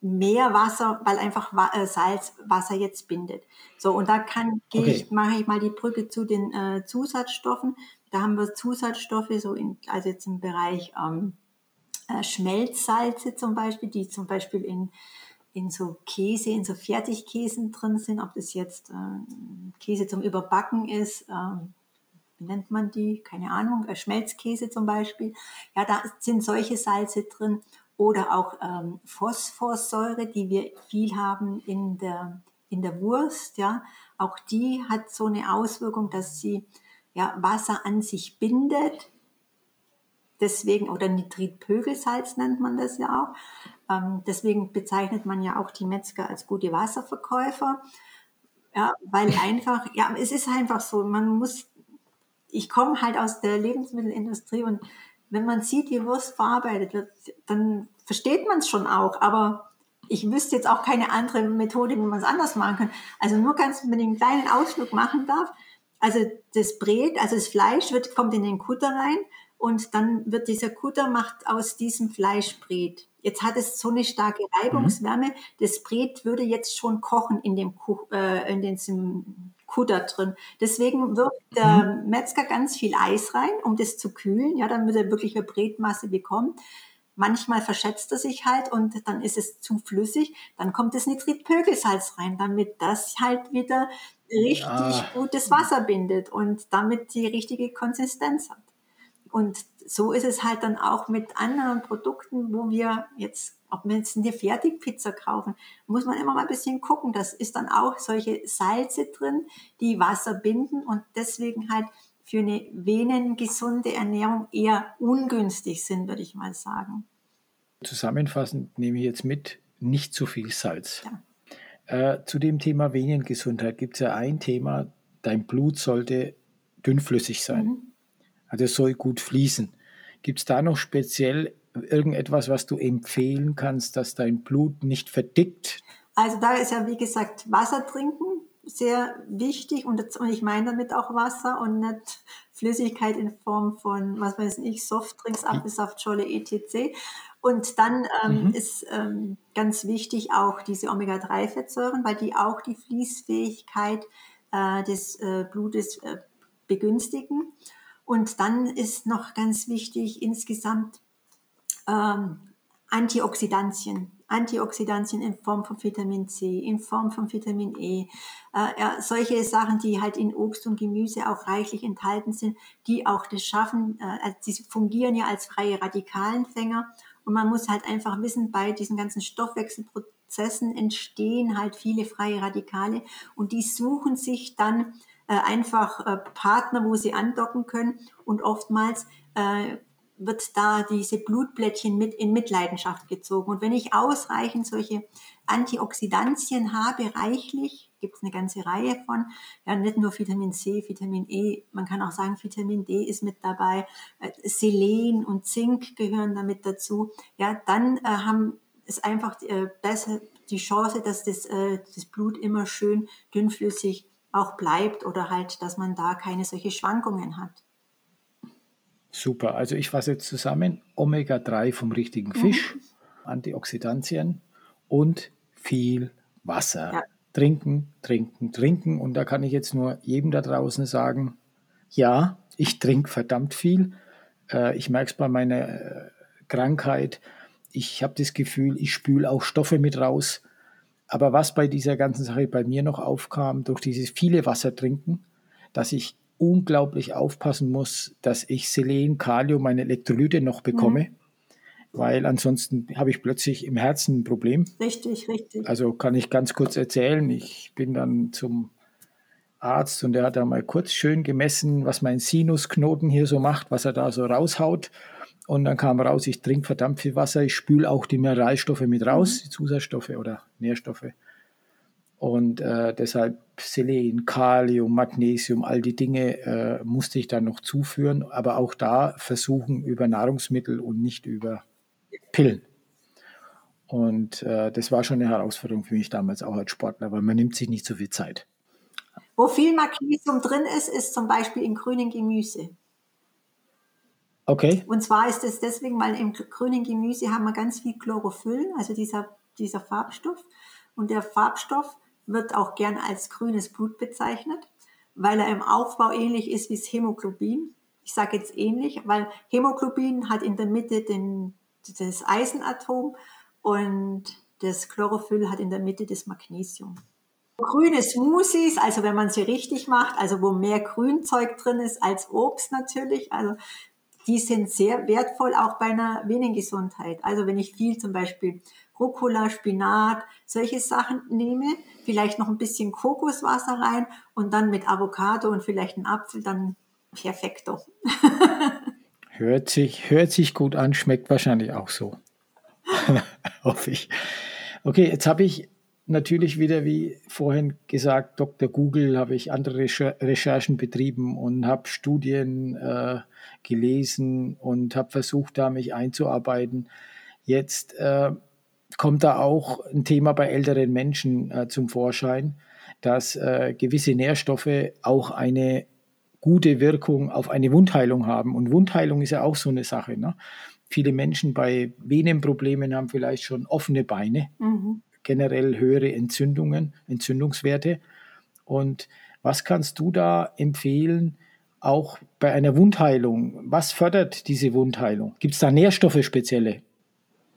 Speaker 1: mehr Wasser, weil einfach äh, Salz Wasser jetzt bindet. So, und da kann, okay. ich, mache ich mal die Brücke zu den äh, Zusatzstoffen. Da haben wir Zusatzstoffe, so in, also jetzt im Bereich ähm, äh, Schmelzsalze zum Beispiel, die zum Beispiel in, in so Käse, in so Fertigkäsen drin sind, ob das jetzt äh, Käse zum Überbacken ist, äh, wie nennt man die? Keine Ahnung, äh, Schmelzkäse zum Beispiel. Ja, da sind solche Salze drin oder auch ähm, Phosphorsäure, die wir viel haben in der, in der Wurst. Ja, auch die hat so eine Auswirkung, dass sie ja, Wasser an sich bindet. Deswegen, oder Nitritpögelsalz nennt man das ja auch. Ähm, deswegen bezeichnet man ja auch die Metzger als gute Wasserverkäufer. Ja, weil einfach, ja, es ist einfach so, man muss, ich komme halt aus der Lebensmittelindustrie und wenn man sieht, wie Wurst verarbeitet wird, dann versteht man es schon auch, aber ich wüsste jetzt auch keine andere Methode, wie man es anders machen kann. Also nur ganz mit einem kleinen Ausflug machen darf, also das Brät, also das Fleisch wird, kommt in den Kutter rein und dann wird dieser Kutter macht aus diesem Fleisch Brät. Jetzt hat es so eine starke Reibungswärme, mhm. das Brät würde jetzt schon kochen in dem, äh, in diesem Kutter drin. Deswegen wirft der mhm. Metzger ganz viel Eis rein, um das zu kühlen, ja, damit er wirklich eine Bretmasse bekommt. Manchmal verschätzt er sich halt und dann ist es zu flüssig. Dann kommt das Nitritpökelsalz rein, damit das halt wieder richtig ja. gutes Wasser bindet und damit die richtige Konsistenz hat. Und so ist es halt dann auch mit anderen Produkten, wo wir jetzt, ob wir jetzt eine Fertigpizza kaufen, muss man immer mal ein bisschen gucken. Das ist dann auch solche Salze drin, die Wasser binden und deswegen halt für eine venengesunde Ernährung eher ungünstig sind, würde ich mal sagen.
Speaker 2: Zusammenfassend nehme ich jetzt mit, nicht zu viel Salz. Ja. Äh, zu dem Thema Venengesundheit gibt es ja ein Thema, dein Blut sollte dünnflüssig sein. Mhm. Also es soll gut fließen. Gibt es da noch speziell irgendetwas, was du empfehlen kannst, dass dein Blut nicht verdickt?
Speaker 1: Also da ist ja, wie gesagt, Wasser trinken sehr wichtig und, ich meine damit auch Wasser und nicht Flüssigkeit in Form von, was weiß ich, Softdrinks, Apfelsaft, Scholle, etc. Und dann ähm, mhm. ist ähm, ganz wichtig auch diese Omega-3-Fettsäuren, weil die auch die Fließfähigkeit äh, des äh, Blutes äh, begünstigen. Und dann ist noch ganz wichtig insgesamt ähm, Antioxidantien. Antioxidantien in Form von Vitamin C, in Form von Vitamin E, äh, solche Sachen, die halt in Obst und Gemüse auch reichlich enthalten sind, die auch das schaffen, äh, also die fungieren ja als freie Radikalenfänger und man muss halt einfach wissen, bei diesen ganzen Stoffwechselprozessen entstehen halt viele freie Radikale und die suchen sich dann äh, einfach äh, Partner, wo sie andocken können und oftmals äh, wird da diese Blutblättchen mit in Mitleidenschaft gezogen. Und wenn ich ausreichend solche Antioxidantien habe, reichlich, gibt es eine ganze Reihe von, ja, nicht nur Vitamin C, Vitamin E, man kann auch sagen, Vitamin D ist mit dabei, äh, Selen und Zink gehören damit dazu, ja, dann äh, haben es einfach äh, besser die Chance, dass das, äh, das Blut immer schön dünnflüssig auch bleibt oder halt, dass man da keine solche Schwankungen hat.
Speaker 2: Super, also ich fasse jetzt zusammen, Omega-3 vom richtigen mhm. Fisch, mhm. Antioxidantien und viel Wasser. Ja. Trinken, trinken, trinken. Und da kann ich jetzt nur jedem da draußen sagen, ja, ich trinke verdammt viel. Äh, ich merke es bei meiner äh, Krankheit. Ich habe das Gefühl, ich spüle auch Stoffe mit raus. Aber was bei dieser ganzen Sache bei mir noch aufkam, durch dieses viele Wasser trinken, dass ich unglaublich aufpassen muss, dass ich Selen, Kalium, meine Elektrolyte noch bekomme. Mhm. Weil ansonsten habe ich plötzlich im Herzen ein Problem.
Speaker 1: Richtig, richtig.
Speaker 2: Also kann ich ganz kurz erzählen. Ich bin dann zum Arzt und der hat da mal kurz schön gemessen, was mein Sinusknoten hier so macht, was er da so raushaut. Und dann kam raus, ich trinke verdammt viel Wasser, ich spüle auch die Mineralstoffe mit raus, mhm. die Zusatzstoffe oder Nährstoffe. Und äh, deshalb Selen, Kalium, Magnesium, all die Dinge äh, musste ich dann noch zuführen, aber auch da versuchen über Nahrungsmittel und nicht über Pillen. Und äh, das war schon eine Herausforderung für mich damals auch als Sportler, weil man nimmt sich nicht so viel Zeit.
Speaker 1: Wo viel Magnesium drin ist, ist zum Beispiel im grünen Gemüse.
Speaker 2: Okay.
Speaker 1: Und zwar ist es deswegen, weil im grünen Gemüse haben wir ganz viel Chlorophyll, also dieser, dieser Farbstoff. Und der Farbstoff wird auch gern als grünes Blut bezeichnet, weil er im Aufbau ähnlich ist wie das Hämoglobin. Ich sage jetzt ähnlich, weil Hämoglobin hat in der Mitte den, das Eisenatom und das Chlorophyll hat in der Mitte das Magnesium. Grüne Smoothies, also wenn man sie richtig macht, also wo mehr Grünzeug drin ist als Obst natürlich, also die sind sehr wertvoll auch bei einer Venengesundheit. Also wenn ich viel zum Beispiel Rucola, Spinat, solche Sachen nehme, vielleicht noch ein bisschen Kokoswasser rein und dann mit Avocado und vielleicht einen Apfel, dann perfekto.
Speaker 2: hört, sich, hört sich gut an, schmeckt wahrscheinlich auch so. Hoffe ich. Okay, jetzt habe ich natürlich wieder, wie vorhin gesagt, Dr. Google, habe ich andere Recherchen betrieben und habe Studien äh, gelesen und habe versucht, da mich einzuarbeiten. Jetzt äh, kommt da auch ein Thema bei älteren Menschen äh, zum Vorschein, dass äh, gewisse Nährstoffe auch eine gute Wirkung auf eine Wundheilung haben. Und Wundheilung ist ja auch so eine Sache. Ne? Viele Menschen bei Venenproblemen haben vielleicht schon offene Beine, mhm. generell höhere Entzündungen, Entzündungswerte. Und was kannst du da empfehlen, auch bei einer Wundheilung? Was fördert diese Wundheilung? Gibt es da Nährstoffe spezielle?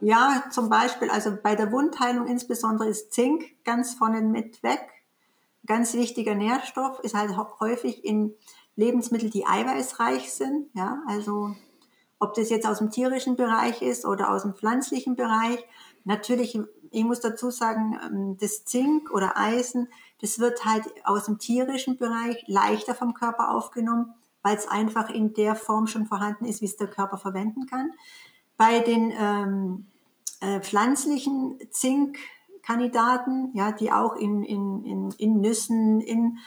Speaker 1: Ja, zum Beispiel, also bei der Wundheilung insbesondere ist Zink ganz vorne mit weg. Ganz wichtiger Nährstoff ist halt häufig in Lebensmitteln, die eiweißreich sind. Ja, also ob das jetzt aus dem tierischen Bereich ist oder aus dem pflanzlichen Bereich. Natürlich, ich muss dazu sagen, ähm, das Zink oder Eisen, das wird halt aus dem tierischen Bereich leichter vom Körper aufgenommen weil es einfach in der Form schon vorhanden ist, wie es der Körper verwenden kann. Bei den ähm, äh, pflanzlichen Zinkkandidaten, ja, die auch in, in, in, in Nüssen, in,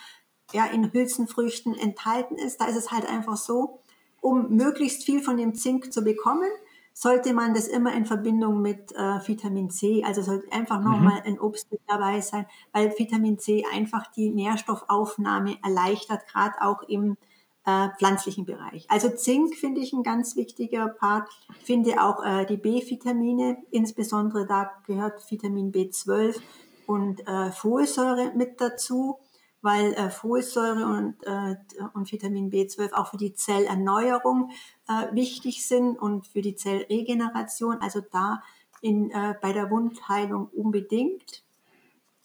Speaker 1: ja, in Hülsenfrüchten enthalten ist, da ist es halt einfach so, um möglichst viel von dem Zink zu bekommen, sollte man das immer in Verbindung mit äh, Vitamin C, also sollte einfach mhm. nochmal ein Obst mit dabei sein, weil Vitamin C einfach die Nährstoffaufnahme erleichtert, gerade auch im äh, pflanzlichen Bereich. Also Zink finde ich ein ganz wichtiger Part. Finde auch äh, die B-Vitamine, insbesondere da gehört Vitamin B12 und äh, Folsäure mit dazu weil äh, Folsäure und, äh, und Vitamin B12 auch für die Zellerneuerung äh, wichtig sind und für die Zellregeneration. Also da in, äh, bei der Wundheilung unbedingt.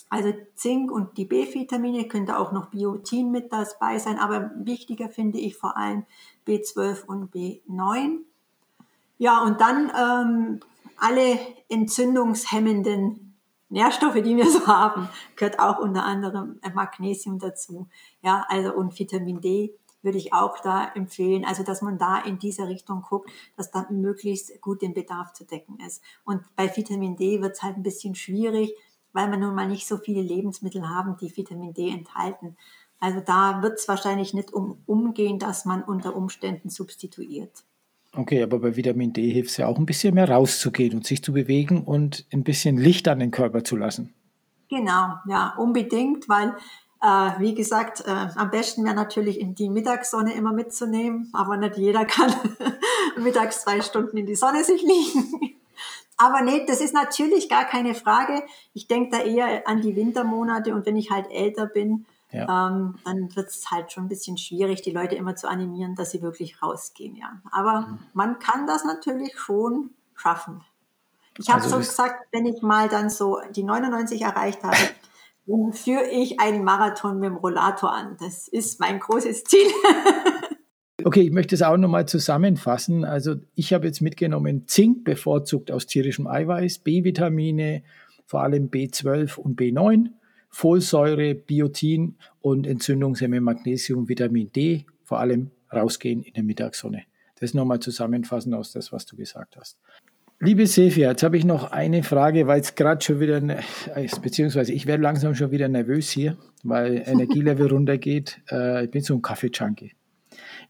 Speaker 1: Also Zink und die B-Vitamine könnte auch noch Biotin mit dabei sein, aber wichtiger finde ich vor allem B12 und B9. Ja, und dann ähm, alle entzündungshemmenden Nährstoffe, die wir so haben, gehört auch unter anderem Magnesium dazu. Ja, also und Vitamin D würde ich auch da empfehlen, also dass man da in diese Richtung guckt, dass dann möglichst gut den Bedarf zu decken ist. Und bei Vitamin D wird es halt ein bisschen schwierig, weil wir nun mal nicht so viele Lebensmittel haben, die Vitamin D enthalten. Also da wird es wahrscheinlich nicht um, umgehen, dass man unter Umständen substituiert.
Speaker 2: Okay, aber bei Vitamin D hilft es ja auch ein bisschen mehr rauszugehen und sich zu bewegen und ein bisschen Licht an den Körper zu lassen.
Speaker 1: Genau, ja, unbedingt, weil, äh, wie gesagt, äh, am besten wäre natürlich in die Mittagssonne immer mitzunehmen, aber nicht jeder kann mittags zwei Stunden in die Sonne sich liegen. Aber nee, das ist natürlich gar keine Frage. Ich denke da eher an die Wintermonate und wenn ich halt älter bin, ja. ähm, dann wird es halt schon ein bisschen schwierig, die Leute immer zu animieren, dass sie wirklich rausgehen. Ja. Aber mhm. man kann das natürlich schon schaffen. Ich habe also so gesagt, wenn ich mal dann so die 99 erreicht habe, dann führe ich einen Marathon mit dem Rollator an. Das ist mein großes Ziel.
Speaker 2: Okay, ich möchte es auch nochmal zusammenfassen. Also ich habe jetzt mitgenommen Zink bevorzugt aus tierischem Eiweiß, B-Vitamine, vor allem B12 und B9, Folsäure, Biotin und Entzündungshemme Magnesium, Vitamin D, vor allem rausgehen in der Mittagssonne. Das nochmal zusammenfassen aus das, was du gesagt hast. Liebe Sefia, jetzt habe ich noch eine Frage, weil es gerade schon wieder, ne, äh, beziehungsweise ich werde langsam schon wieder nervös hier, weil Energielevel runtergeht. Äh, ich bin so ein Kaffee-Junkie.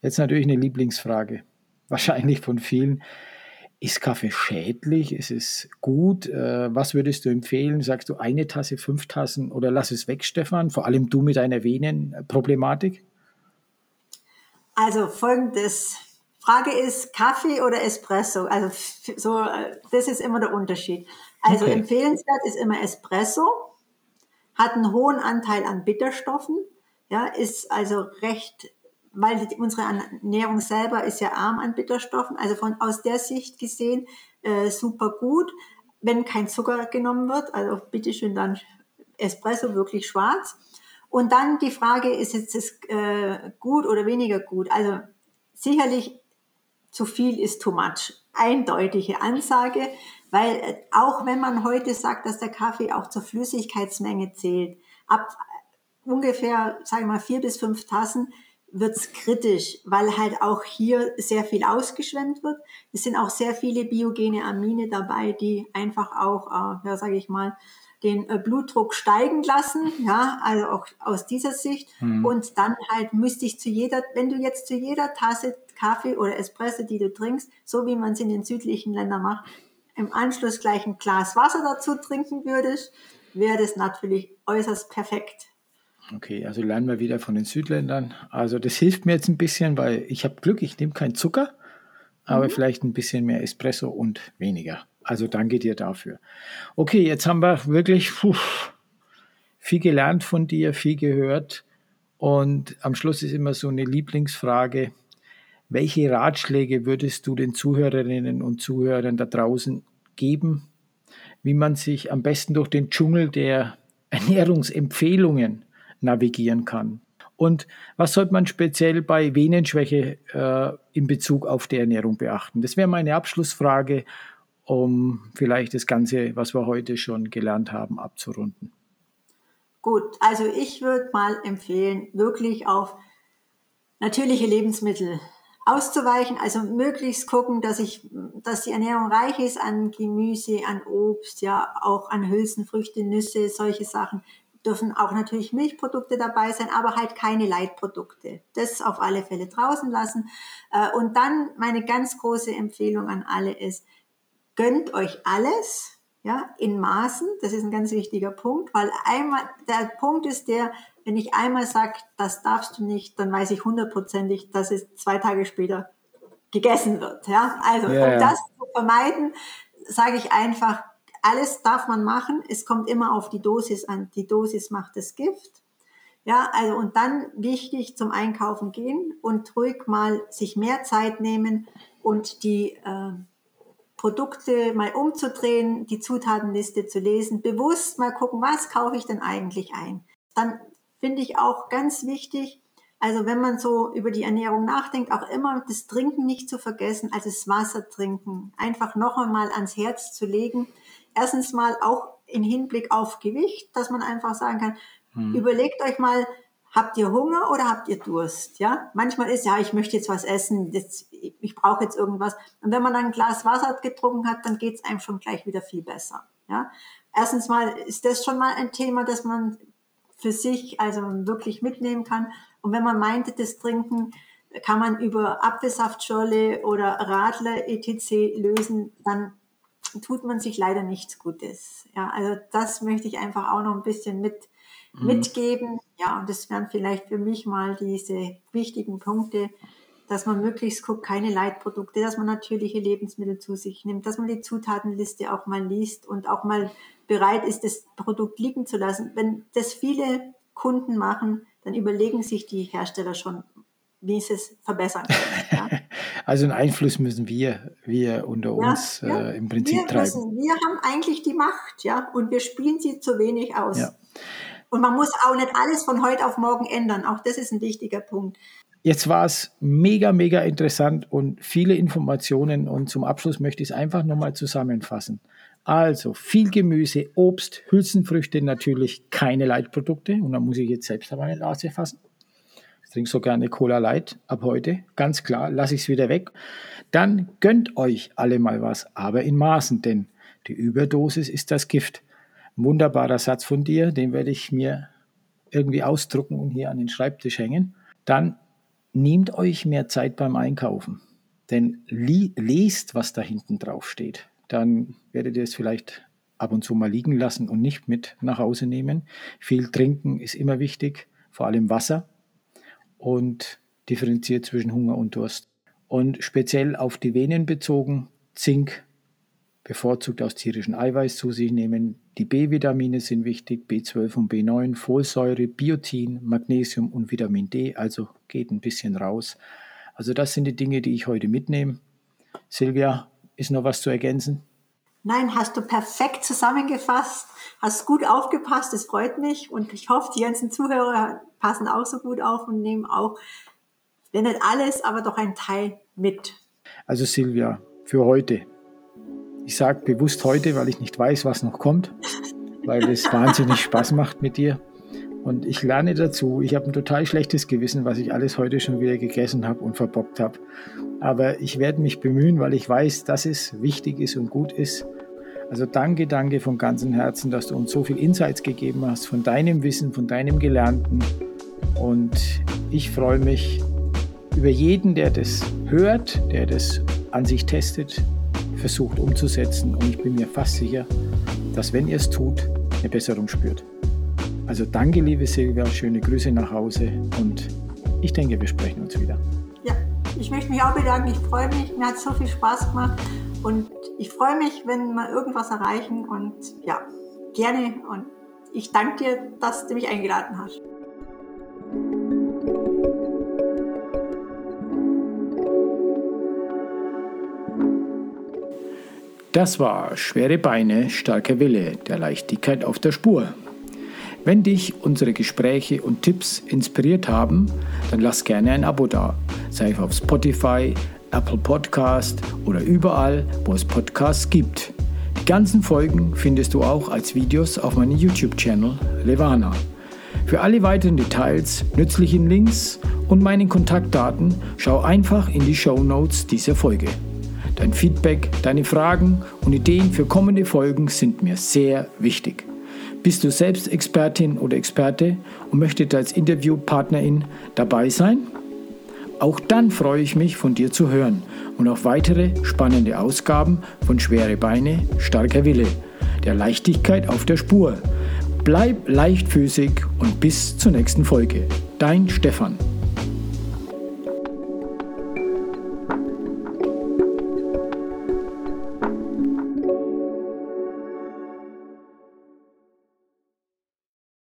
Speaker 2: Jetzt natürlich eine Lieblingsfrage, wahrscheinlich von vielen. Ist Kaffee schädlich? Ist es gut? Äh, was würdest du empfehlen? Sagst du eine Tasse, fünf Tassen oder lass es weg, Stefan? Vor allem du mit deiner Venenproblematik?
Speaker 1: Also folgendes. Frage ist Kaffee oder Espresso? Also so, das ist immer der Unterschied. Also okay. empfehlenswert ist immer Espresso, hat einen hohen Anteil an Bitterstoffen, ja, ist also recht weil unsere Ernährung selber ist ja arm an Bitterstoffen. Also von aus der Sicht gesehen äh, super gut, wenn kein Zucker genommen wird. Also bitteschön dann Espresso wirklich schwarz. Und dann die Frage, ist das äh, gut oder weniger gut? Also sicherlich zu viel ist too much. Eindeutige Ansage, weil äh, auch wenn man heute sagt, dass der Kaffee auch zur Flüssigkeitsmenge zählt, ab ungefähr, sagen wir mal, vier bis fünf Tassen wird's kritisch, weil halt auch hier sehr viel ausgeschwemmt wird. Es sind auch sehr viele biogene Amine dabei, die einfach auch, äh, ja, sage ich mal, den äh, Blutdruck steigen lassen, ja, also auch aus dieser Sicht. Mhm. Und dann halt müsste ich zu jeder, wenn du jetzt zu jeder Tasse Kaffee oder Espresso, die du trinkst, so wie man es in den südlichen Ländern macht, im Anschluss gleich ein Glas Wasser dazu trinken würdest, wäre das natürlich äußerst perfekt.
Speaker 2: Okay, also lernen wir wieder von den Südländern. Also das hilft mir jetzt ein bisschen, weil ich habe Glück, ich nehme keinen Zucker, aber mhm. vielleicht ein bisschen mehr Espresso und weniger. Also danke dir dafür. Okay, jetzt haben wir wirklich puh, viel gelernt von dir, viel gehört. Und am Schluss ist immer so eine Lieblingsfrage. Welche Ratschläge würdest du den Zuhörerinnen und Zuhörern da draußen geben, wie man sich am besten durch den Dschungel der Ernährungsempfehlungen navigieren kann. Und was sollte man speziell bei Venenschwäche äh, in Bezug auf die Ernährung beachten? Das wäre meine Abschlussfrage, um vielleicht das Ganze, was wir heute schon gelernt haben, abzurunden.
Speaker 1: Gut, also ich würde mal empfehlen, wirklich auf natürliche Lebensmittel auszuweichen, also möglichst gucken, dass ich, dass die Ernährung reich ist an Gemüse, an Obst, ja, auch an Hülsenfrüchte, Nüsse, solche Sachen. Dürfen auch natürlich Milchprodukte dabei sein, aber halt keine Leitprodukte. Das auf alle Fälle draußen lassen. Äh, und dann meine ganz große Empfehlung an alle ist, gönnt euch alles, ja, in Maßen. Das ist ein ganz wichtiger Punkt, weil einmal, der Punkt ist der, wenn ich einmal sage, das darfst du nicht, dann weiß ich hundertprozentig, dass es zwei Tage später gegessen wird. Ja? Also yeah. um das zu vermeiden, sage ich einfach, alles darf man machen. Es kommt immer auf die Dosis an. Die Dosis macht das Gift. Ja, also und dann wichtig zum Einkaufen gehen und ruhig mal sich mehr Zeit nehmen und die äh, Produkte mal umzudrehen, die Zutatenliste zu lesen, bewusst mal gucken, was kaufe ich denn eigentlich ein. Dann finde ich auch ganz wichtig. Also wenn man so über die Ernährung nachdenkt, auch immer das Trinken nicht zu vergessen, also das Wasser trinken, einfach noch einmal ans Herz zu legen. Erstens mal auch im Hinblick auf Gewicht, dass man einfach sagen kann, hm. überlegt euch mal, habt ihr Hunger oder habt ihr Durst? Ja, manchmal ist ja, ich möchte jetzt was essen, jetzt, ich brauche jetzt irgendwas. Und wenn man dann ein Glas Wasser getrunken hat, dann geht es einem schon gleich wieder viel besser. Ja, erstens mal ist das schon mal ein Thema, dass man für sich also wirklich mitnehmen kann. Und wenn man meinte, das Trinken kann man über Apfelsaftschorle oder Radler etc. lösen, dann tut man sich leider nichts Gutes. Ja, also das möchte ich einfach auch noch ein bisschen mit, mhm. mitgeben. Ja, und das wären vielleicht für mich mal diese wichtigen Punkte, dass man möglichst guckt, keine Leitprodukte, dass man natürliche Lebensmittel zu sich nimmt, dass man die Zutatenliste auch mal liest und auch mal bereit ist, das Produkt liegen zu lassen. Wenn das viele Kunden machen, dann überlegen sich die Hersteller schon, wie es verbessern können. Ja?
Speaker 2: Also einen Einfluss müssen wir, wir unter uns ja, ja. Äh, im Prinzip wir treiben. Müssen,
Speaker 1: wir haben eigentlich die Macht, ja, und wir spielen sie zu wenig aus. Und man muss auch nicht alles von heute auf morgen ändern. Auch das ist ein wichtiger Punkt.
Speaker 2: Jetzt war es mega, mega interessant und viele Informationen. Und zum Abschluss möchte ich es einfach nochmal zusammenfassen. Also viel Gemüse, Obst, Hülsenfrüchte, natürlich keine Leitprodukte. Und da muss ich jetzt selbst an meine Nase fassen. Ich trinke so gerne Cola Light ab heute. Ganz klar, lasse ich es wieder weg. Dann gönnt euch alle mal was, aber in Maßen, denn die Überdosis ist das Gift. Ein wunderbarer Satz von dir, den werde ich mir irgendwie ausdrucken und hier an den Schreibtisch hängen. Dann nehmt euch mehr Zeit beim Einkaufen. Denn lest, was da hinten drauf steht dann werdet ihr es vielleicht ab und zu mal liegen lassen und nicht mit nach Hause nehmen. Viel trinken ist immer wichtig, vor allem Wasser und differenziert zwischen Hunger und Durst. Und speziell auf die Venen bezogen, Zink bevorzugt aus tierischem Eiweiß zu sich nehmen. Die B-Vitamine sind wichtig, B12 und B9, Folsäure, Biotin, Magnesium und Vitamin D, also geht ein bisschen raus. Also das sind die Dinge, die ich heute mitnehme. Silvia, ist noch was zu ergänzen?
Speaker 1: Nein, hast du perfekt zusammengefasst, hast gut aufgepasst, das freut mich und ich hoffe, die ganzen Zuhörer passen auch so gut auf und nehmen auch, wenn nicht alles, aber doch ein Teil mit.
Speaker 2: Also Silvia, für heute. Ich sage bewusst heute, weil ich nicht weiß, was noch kommt, weil es wahnsinnig Spaß macht mit dir. Und ich lerne dazu. Ich habe ein total schlechtes Gewissen, was ich alles heute schon wieder gegessen habe und verbockt habe. Aber ich werde mich bemühen, weil ich weiß, dass es wichtig ist und gut ist. Also danke, danke von ganzem Herzen, dass du uns so viel Insights gegeben hast von deinem Wissen, von deinem Gelernten. Und ich freue mich über jeden, der das hört, der das an sich testet, versucht umzusetzen. Und ich bin mir fast sicher, dass wenn ihr es tut, eine Besserung spürt. Also danke, liebe Silvia, schöne Grüße nach Hause und ich denke, wir sprechen uns wieder.
Speaker 1: Ja, ich möchte mich auch bedanken. Ich freue mich, mir hat so viel Spaß gemacht und ich freue mich, wenn wir irgendwas erreichen und ja, gerne und ich danke dir, dass du mich eingeladen hast.
Speaker 2: Das war Schwere Beine, starker Wille, der Leichtigkeit auf der Spur. Wenn dich unsere Gespräche und Tipps inspiriert haben, dann lass gerne ein Abo da, sei es auf Spotify, Apple Podcast oder überall, wo es Podcasts gibt. Die ganzen Folgen findest du auch als Videos auf meinem YouTube-Channel Levana. Für alle weiteren Details, nützlichen Links und meinen Kontaktdaten, schau einfach in die Show Notes dieser Folge. Dein Feedback, deine Fragen und Ideen für kommende Folgen sind mir sehr wichtig. Bist du selbst Expertin oder Experte und möchtest als Interviewpartnerin dabei sein? Auch dann freue ich mich, von dir zu hören und auf weitere spannende Ausgaben von Schwere Beine, starker Wille, der Leichtigkeit auf der Spur. Bleib leichtfüßig und bis zur nächsten Folge. Dein Stefan.